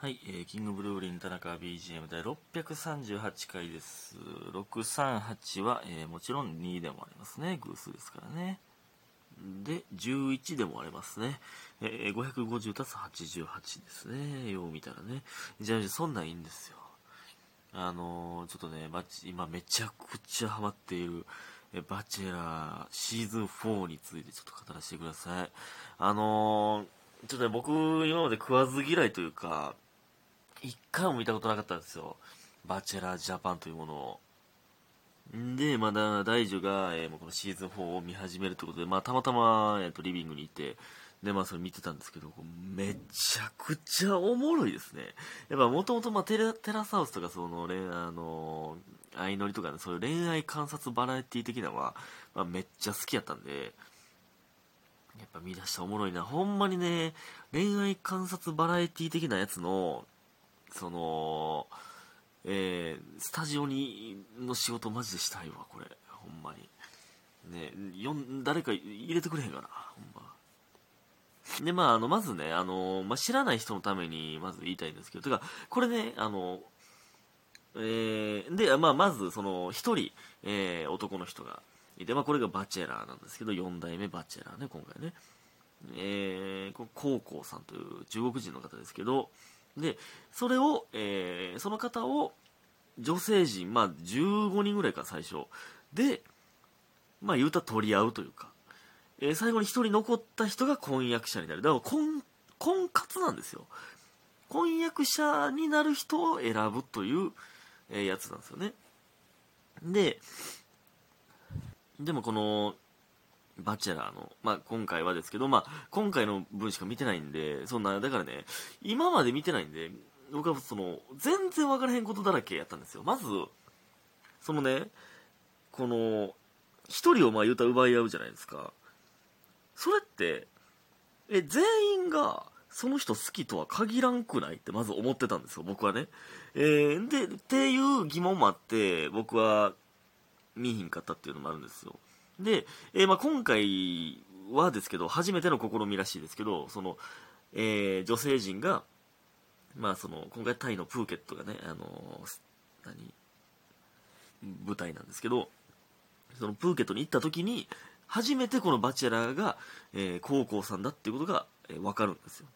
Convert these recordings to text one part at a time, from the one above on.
はい、えーキングブルーリン田中 BGM 第638回です。638は、えーもちろん2でもありますね。偶数ですからね。で、11でもありますね。えー550たす88ですね。よう見たらね。じゃあ、そんなんいいんですよ。あのーちょっとね、バチ今めちゃくちゃハマっている、えバチェラーシーズン4についてちょっと語らせてください。あのーちょっとね、僕、今まで食わず嫌いというか、一回も見たことなかったんですよ。バチェラージャパンというものを。んで、まだ大樹が、えーもうこのシーズン4を見始めるということで、まあ、たまたま、えー、とリビングにいて、で、まあ、それ見てたんですけど、めちゃくちゃおもろいですね。やっぱ、もともと、まあ、テラ、テラサウスとか、その、恋あのー、相乗りとかね、そういう恋愛観察バラエティ的なのは、まあ、めっちゃ好きやったんで、やっぱ見出したおもろいな。ほんまにね、恋愛観察バラエティ的なやつの、その、えー、スタジオに、の仕事マジでしたいわ、これ。ほんまに。ね、よん、誰か入れてくれへんかな、ほんま。で、まあ、あの、まずね、あの、まあ、知らない人のために、まず言いたいんですけど、てか、これね、あの、えー、で、まあ、まず、その、一人、えー、男の人がいて、まあ、これがバチェラーなんですけど、四代目バチェラーね、今回ね。えー、こ高校さんという中国人の方ですけど、で、それを、えー、その方を、女性陣、まあ、15人ぐらいか、最初。で、まあ、言うたら取り合うというか、えー最後に一人残った人が婚約者になる。だから、婚、婚活なんですよ。婚約者になる人を選ぶという、えーやつなんですよね。で、でもこの、バチェラーの、まあ、今回はですけど、まあ、今回の分しか見てないんで、そんな、だからね、今まで見てないんで、僕はその、全然分からへんことだらけやったんですよ。まず、そのね、この、一人をまあ言うたら奪い合うじゃないですか。それって、え、全員が、その人好きとは限らんくないってまず思ってたんですよ、僕はね。えー、で、っていう疑問もあって、僕は見ひんかったっていうのもあるんですよ。で、えーまあ、今回はですけど、初めての試みらしいですけど、その、えー女性陣が、まあ、その、今回タイのプーケットがね、あの何？舞台なんですけど、そのプーケットに行った時に、初めてこのバチェラーが、えー、高校さんだっていうことが、えー、分かるんですよ。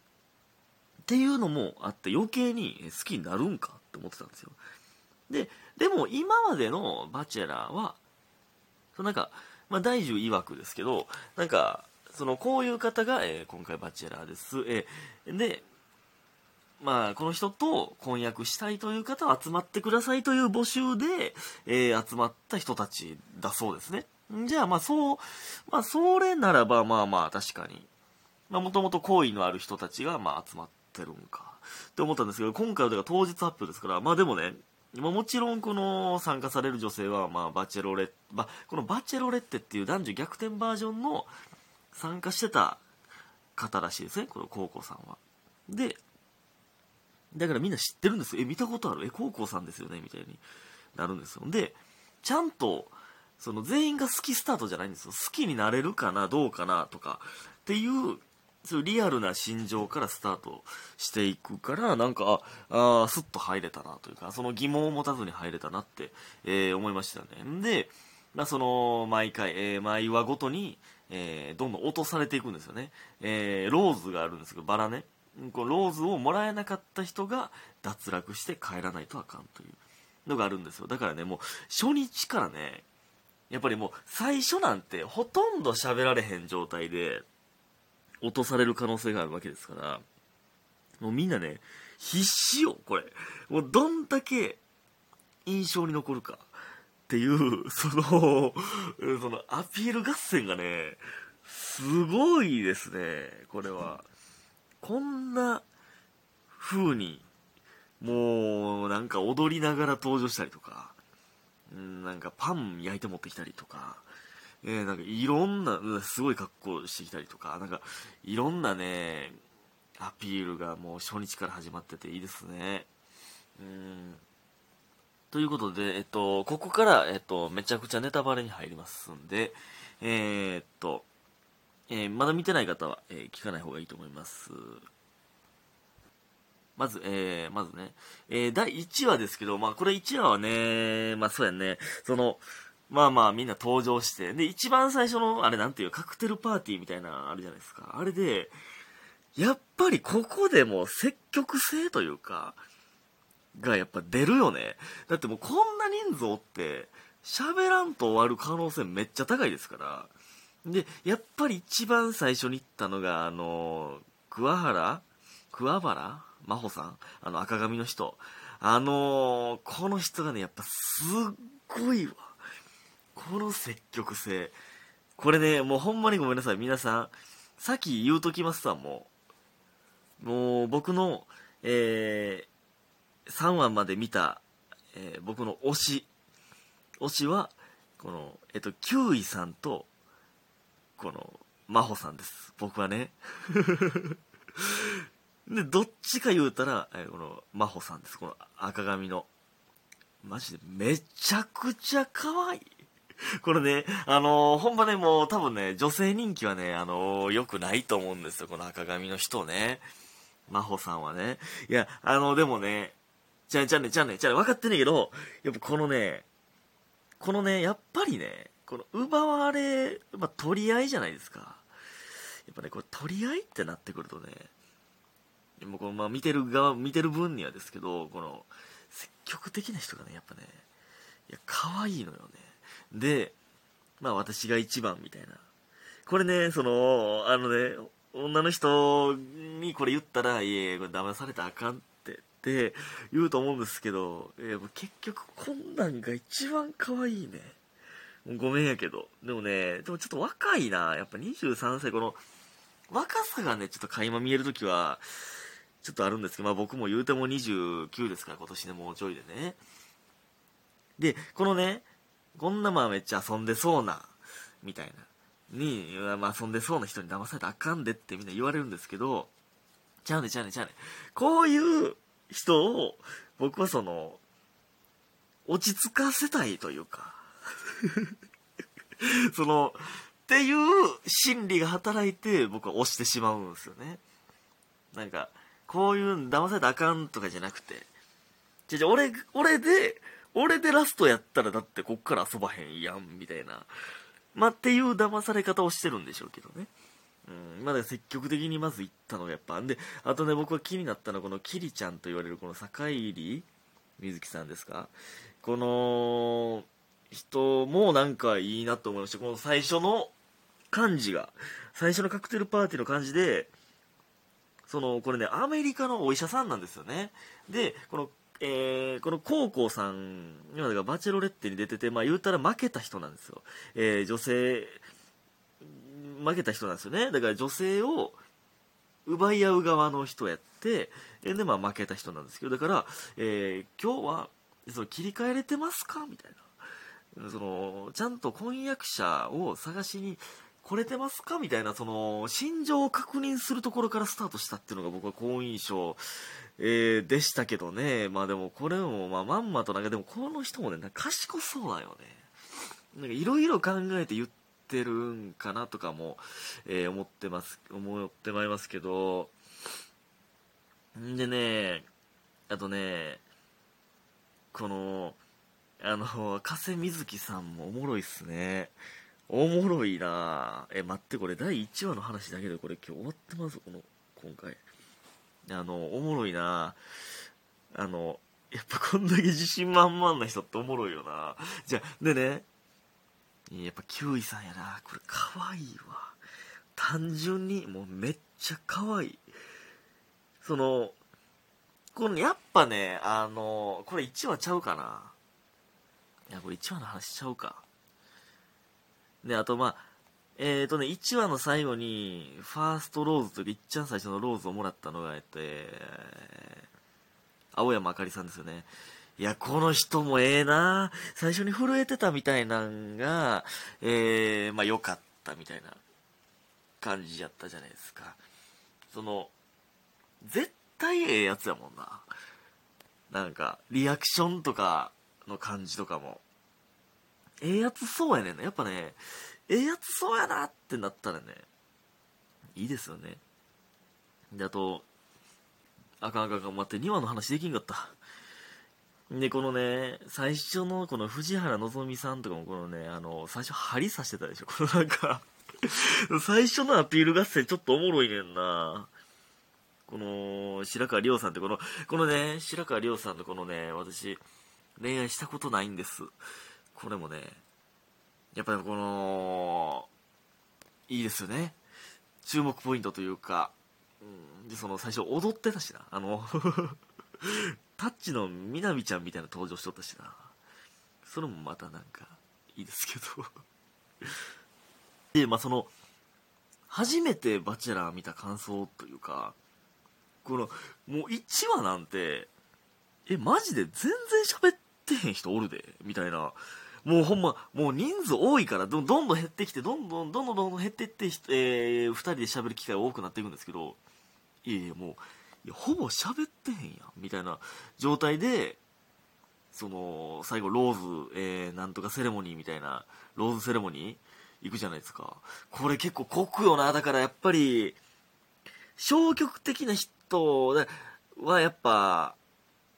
っていうのもあって余計に好きになるんかって思ってたんですよ。で、でも今までのバチェラーは、そのなんか、まあ大樹曰くですけど、なんか、そのこういう方が、えー今回バチェラーです。えーで、まあ、この人と婚約したいという方は集まってくださいという募集で、えー集まった人たちだそうですね。じゃあ、まあ、そう、まあ、それならば、まあまあ、確かに。まあ、もともと好意のある人たちが、まあ、集まってるんか。って思ったんですけど、今回はだから当日発表ですから、まあでもね、ま、もちろんこの参加される女性は、まあ、バチェロレッ、このバチェロレッテっていう男女逆転バージョンの参加してた方らしいですね、この高校さんは。で、だからみんな知ってるんですよ。え、見たことある？え、高校さんですよね？みたいになるんですよ。で、ちゃんと、その全員が好きスタートじゃないんですよ。好きになれるかな、どうかな、とか、っていう、そうリアルな心情からスタートしていくから、なんか、あ、あスッと入れたな、というか、その疑問を持たずに入れたなって、えー思いましたね。で、まあ、その、毎回、えー毎話ごとに、えーどんどん落とされていくんですよね。えーローズがあるんですけど、バラね。このローズをもらえなかった人が脱落して帰らないとあかんというのがあるんですよ。だからね、もう初日からね、やっぱりもう最初なんてほとんど喋られへん状態で落とされる可能性があるわけですから、もうみんなね、必死よ、これ。もうどんだけ印象に残るかっていう、その、そのアピール合戦がね、すごいですね、これは。こんな風に、もう、なんか踊りながら登場したりとか、うんなんかパン焼いて持ってきたりとか、えなんかいろんな、すごい格好してきたりとか、なんかいろんなね、アピールがもう初日から始まってていいですね。うん。ということで、えっと、ここから、えっと、めちゃくちゃネタバレに入りますんで、えーっと、えーまだ見てない方は、えー聞かない方がいいと思います。まず、え、まずね、え、第1話ですけど、まあこれ1話はね、まあそうやね、その、まあまあみんな登場して、で、一番最初の、あれなんていう、カクテルパーティーみたいなあるじゃないですか。あれで、やっぱりここでも積極性というか、がやっぱ出るよね。だってもうこんな人数おって、喋らんと終わる可能性めっちゃ高いですから。で、やっぱり一番最初に行ったのが、あの、桑原桑原？真帆さん？あの赤髪の人。あのこの人がね、やっぱすっごいわ。この積極性。これね、もうほんまにごめんなさい。皆さん、さっき言うときますわ、もう。もう僕の、えー、3話まで見た、えー、僕の推し。推しは、この、えっと、9位さんと、この、真帆さんです。僕はね。で、どっちか言うたら、えー、この、真帆さんです。この赤髪の。マジでめちゃくちゃ可愛い。これね、あのー、ほんまね、もう多分ね、女性人気はね、あのー、良くないと思うんですよ、この赤髪の人ね。真帆さんはね。いや、あのー、でもね、じゃあ、じゃあね、じゃあね、じゃあね、分かってんねんけど、やっぱこのね、このね、やっぱりね、この奪われ、まあ、取り合いじゃないですか。やっぱね、これ取り合いってなってくるとね、もうこのまあ見てる側、見てる分にはですけど、この、積極的な人がね、やっぱね、いや、可愛いのよね。で、まあ私が一番みたいな。これね、その、あのね、女の人にこれ言ったら、いえ、これ騙されたらあかんってって言うと思うんですけど、え結局こんなんが一番可愛いね。ごめんやけど。でもね、でもちょっと若いな。やっぱ23歳、この、若さがね、ちょっと垣間見えるときは、ちょっとあるんですけど、まあ僕も言うても29ですから、今年でもうちょいでね。で、このね、こんなまあめっちゃ遊んでそうな、みたいな、に、まあ遊んでそうな人に騙されたらあかんでってみんな言われるんですけど、ちゃうねちゃうねちゃうね。こういう人を、僕はその、落ち着かせたいというか その、っていう心理が働いて僕は押してしまうんですよね。なんか、こういうの騙されたらあかんとかじゃなくて、じゃじゃ俺、俺で、俺でラストやったらだってこっから遊ばへんやん、みたいな。まあ、っていう騙され方をしてるんでしょうけどね。うん、まだ積極的にまず行ったのがやっぱ、んで、あとね、僕は気になったのはこのキリちゃんと言われるこの坂入水木さんですかこの人もなんかいいなと思いました。この最初の感じが、最初のカクテルパーティーの感じで、その、これね、アメリカのお医者さんなんですよね。で、このえー、このコウコウさん、今だからバチェロレッテに出てて、まあ言うたら負けた人なんですよ。えー、女性、負けた人なんですよね。だから女性を奪い合う側の人やって、で、まあ負けた人なんですけど、だから、えー、今日は、その切り替えれてますか？みたいな。その、ちゃんと婚約者を探しに来れてますか？みたいな、その、心情を確認するところからスタートしたっていうのが僕は好印象えー、でしたけどね。まあでもこれも、まあまんまとなんかでもこの人もね、賢そうだよね。なんかいろいろ考えて言ってるんかなとかも、えー、思ってます、思ってまいりますけど、んでね、あとね、この、あの、加瀬瑞希さんもおもろいっすね。おもろいなえ、待って、これ第1話の話だけでこれ今日終わってます？この、今回。あの、おもろいなあの、やっぱこんだけ自信満々な人っておもろいよなじゃあ、でね、やっぱキウイさんやなこれかわいいわ。単純に、もうめっちゃかわいい。その、このやっぱね、あの、これ1話ちゃうかな。いや、これ1話の話しちゃうか。で、あとまあ、えっ、ー、とね、1話の最後に、ファーストローズというか、いっちゃん最初のローズをもらったのが、えっと、青山あかりさんですよね。いや、この人もええな最初に震えてたみたいなんが、えー、まあ良かったみたいな感じやったじゃないですか。その、絶対ええやつやもんな。なんか、リアクションとかの感じとかも。ええやつそうやねんな。やっぱね、ええやつそうやなってなったらね、いいですよね。で、あと、あかんあかんか、待って、2話の話できんかった。で、このね、最初のこの藤原希さんとかもこのね、あの、最初針刺してたでしょ。このなんか 最初のアピール合戦ちょっとおもろいねんな。この、白川亮さんってこの、このね、白川亮さんとこのね、私、恋愛したことないんです。これもね、やっぱりこの、いいですよね。注目ポイントというか、うん、で、その最初踊ってたしな。あの タッチのみなみちゃんみたいな登場しとったしな。それもまたなんか、いいですけど で、まあその、初めてバチェラー見た感想というか、この、もう1話なんて、え、マジで全然喋ってへん人おるで、みたいな。もうほんま、もう人数多いからど、んどん減ってきて、どんどん、どんどんどん減っていって、えー、2人で喋る機会多くなっていくんですけど、いやいや、もう、いやほぼ喋ってへんやんみたいな状態でその最後ローズ、えー、なんとかセレモニーみたいなローズセレモニー行くじゃないですか。これ結構酷よなだからやっぱり消極的な人はやっぱ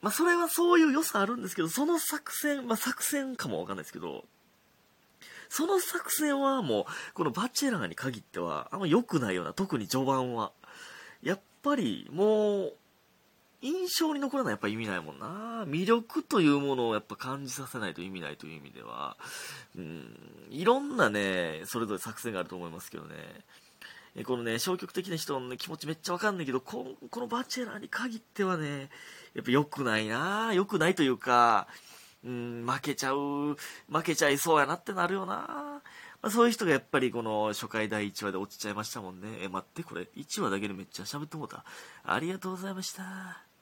まあそれはそういう良さあるんですけどその作戦まあ作戦かもわかんないですけどその作戦はもうこのバチェラーに限ってはあんま良くないような特に序盤は。やっぱりもう印象に残らないやっぱ意味ないもんな。魅力というものをやっぱ感じさせないと意味ないという意味では。うん。いろんなねそれぞれ作戦があると思いますけどね。えこのね消極的な人の、ね、気持ちめっちゃわかんないけどここのバチェラーに限ってはねやっぱ良くないな良くないというかうん負けちゃう負けちゃいそうやなってなるよなまあ、そういう人がやっぱりこの初回第1話で落ちちゃいましたもんね。え、待って、これ1話だけでめっちゃ喋ってもうた。ありがとうございました。